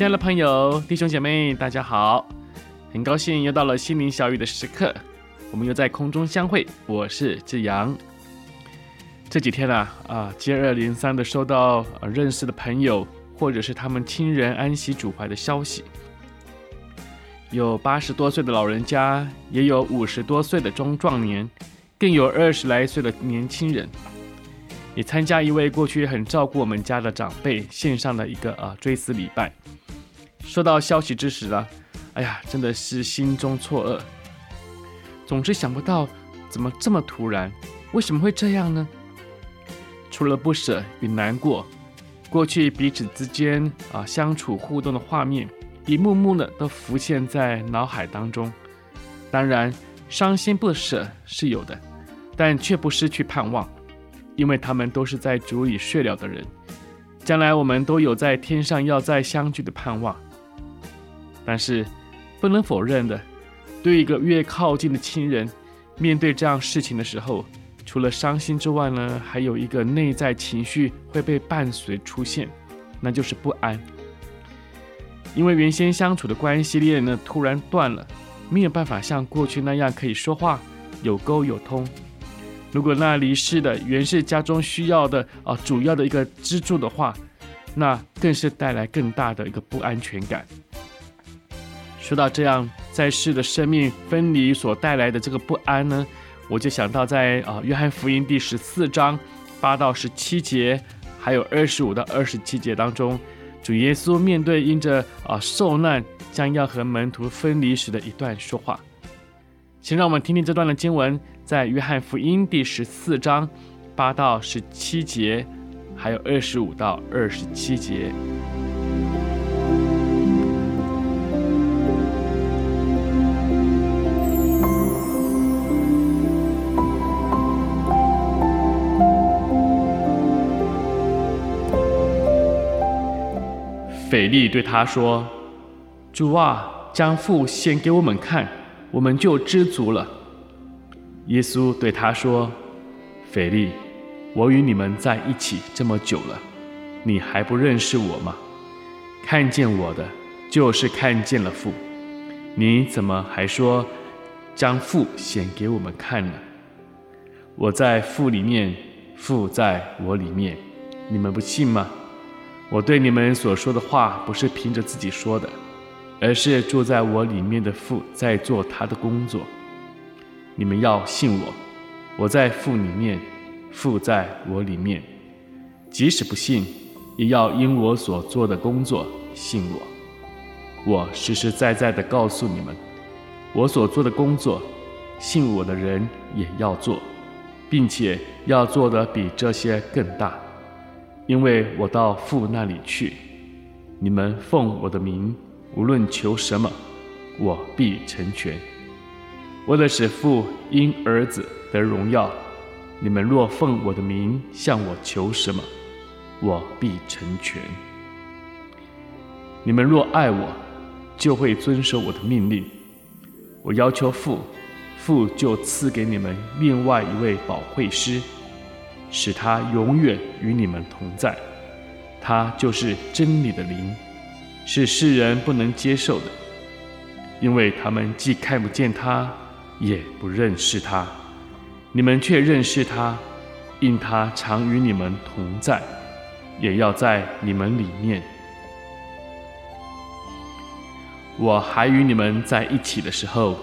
亲爱的朋友、弟兄姐妹，大家好！很高兴又到了心灵小语的时刻，我们又在空中相会。我是志阳。这几天啊，啊，接二连三的收到啊认识的朋友或者是他们亲人安息主怀的消息，有八十多岁的老人家，也有五十多岁的中壮年，更有二十来岁的年轻人，也参加一位过去很照顾我们家的长辈线上的一个啊追思礼拜。收到消息之时啊，哎呀，真的是心中错愕，总是想不到怎么这么突然，为什么会这样呢？除了不舍与难过，过去彼此之间啊相处互动的画面，一幕幕的都浮现在脑海当中。当然，伤心不舍是有的，但却不失去盼望，因为他们都是在主里睡了的人，将来我们都有在天上要再相聚的盼望。但是，不能否认的，对一个越靠近的亲人，面对这样事情的时候，除了伤心之外呢，还有一个内在情绪会被伴随出现，那就是不安。因为原先相处的关系链呢，突然断了，没有办法像过去那样可以说话，有沟有通。如果那离世的原是家中需要的啊主要的一个支柱的话，那更是带来更大的一个不安全感。说到这样在世的生命分离所带来的这个不安呢，我就想到在啊约翰福音第十四章八到十七节，还有二十五到二十七节当中，主耶稣面对因着啊受难将要和门徒分离时的一段说话。请让我们听听这段的经文，在约翰福音第十四章八到十七节，还有二十五到二十七节。腓力对他说：“主啊，将父显给我们看，我们就知足了。”耶稣对他说：“腓力，我与你们在一起这么久了，你还不认识我吗？看见我的，就是看见了父。你怎么还说将父显给我们看呢？我在父里面，父在我里面，你们不信吗？”我对你们所说的话，不是凭着自己说的，而是住在我里面的父在做他的工作。你们要信我，我在父里面，父在我里面。即使不信，也要因我所做的工作信我。我实实在在地告诉你们，我所做的工作，信我的人也要做，并且要做得比这些更大。因为我到父那里去，你们奉我的名，无论求什么，我必成全。为了使父因儿子得荣耀，你们若奉我的名向我求什么，我必成全。你们若爱我，就会遵守我的命令。我要求父，父就赐给你们另外一位保惠师。使他永远与你们同在，他就是真理的灵，是世人不能接受的，因为他们既看不见他，也不认识他。你们却认识他，因他常与你们同在，也要在你们里面。我还与你们在一起的时候，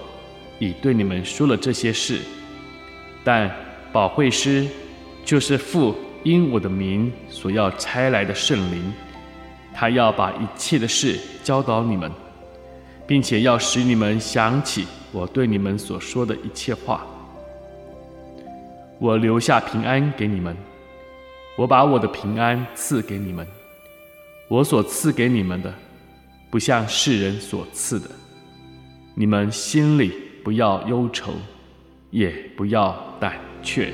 已对你们说了这些事，但保惠师。就是父因我的名所要差来的圣灵，他要把一切的事教导你们，并且要使你们想起我对你们所说的一切话。我留下平安给你们，我把我的平安赐给你们，我所赐给你们的，不像世人所赐的。你们心里不要忧愁，也不要胆怯。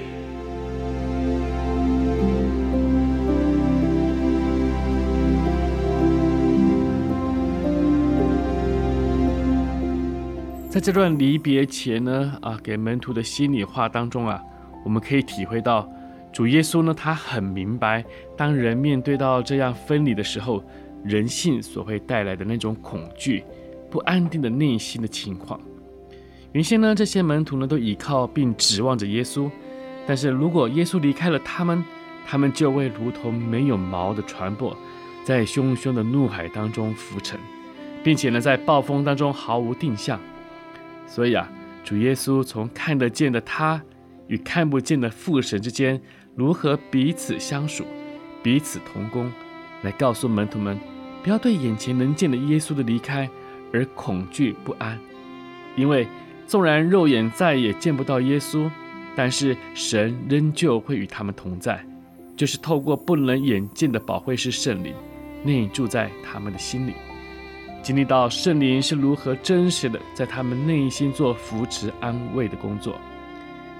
在这段离别前呢，啊，给门徒的心里话当中啊，我们可以体会到，主耶稣呢，他很明白，当人面对到这样分离的时候，人性所会带来的那种恐惧、不安定的内心的情况。原先呢，这些门徒呢，都依靠并指望着耶稣，但是如果耶稣离开了他们，他们就会如同没有锚的船舶，在汹汹的怒海当中浮沉，并且呢，在暴风当中毫无定向。所以啊，主耶稣从看得见的他与看不见的父神之间如何彼此相属、彼此同工，来告诉门徒们，不要对眼前能见的耶稣的离开而恐惧不安，因为纵然肉眼再也见不到耶稣，但是神仍旧会与他们同在，就是透过不能眼见的保惠是圣灵内住在他们的心里。经历到圣灵是如何真实的在他们内心做扶持安慰的工作，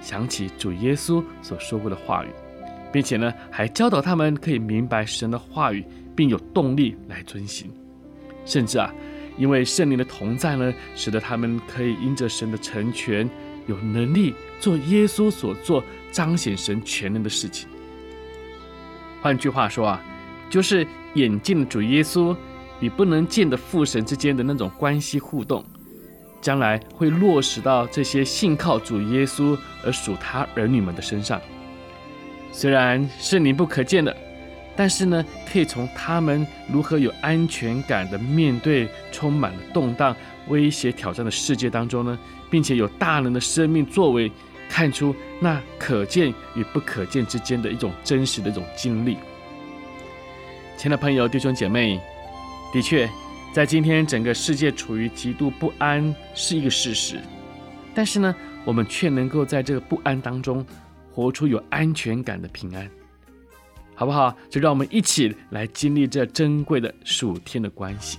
想起主耶稣所说过的话语，并且呢，还教导他们可以明白神的话语，并有动力来遵行。甚至啊，因为圣灵的同在呢，使得他们可以因着神的成全，有能力做耶稣所做彰显神全能的事情。换句话说啊，就是眼见主耶稣。与不能见的父神之间的那种关系互动，将来会落实到这些信靠主耶稣而属他儿女们的身上。虽然是你不可见的，但是呢，可以从他们如何有安全感的面对充满了动荡、威胁、挑战的世界当中呢，并且有大人的生命作为，看出那可见与不可见之间的一种真实的一种经历。亲爱的朋友、弟兄姐妹。的确，在今天整个世界处于极度不安是一个事实，但是呢，我们却能够在这个不安当中活出有安全感的平安，好不好？就让我们一起来经历这珍贵的数天的关系。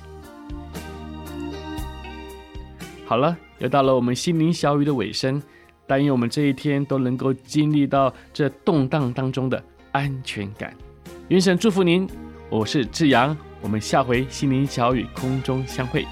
好了，又到了我们心灵小语的尾声，但愿我们这一天都能够经历到这动荡当中的安全感。愿神祝福您，我是志阳。我们下回心灵小雨空中相会。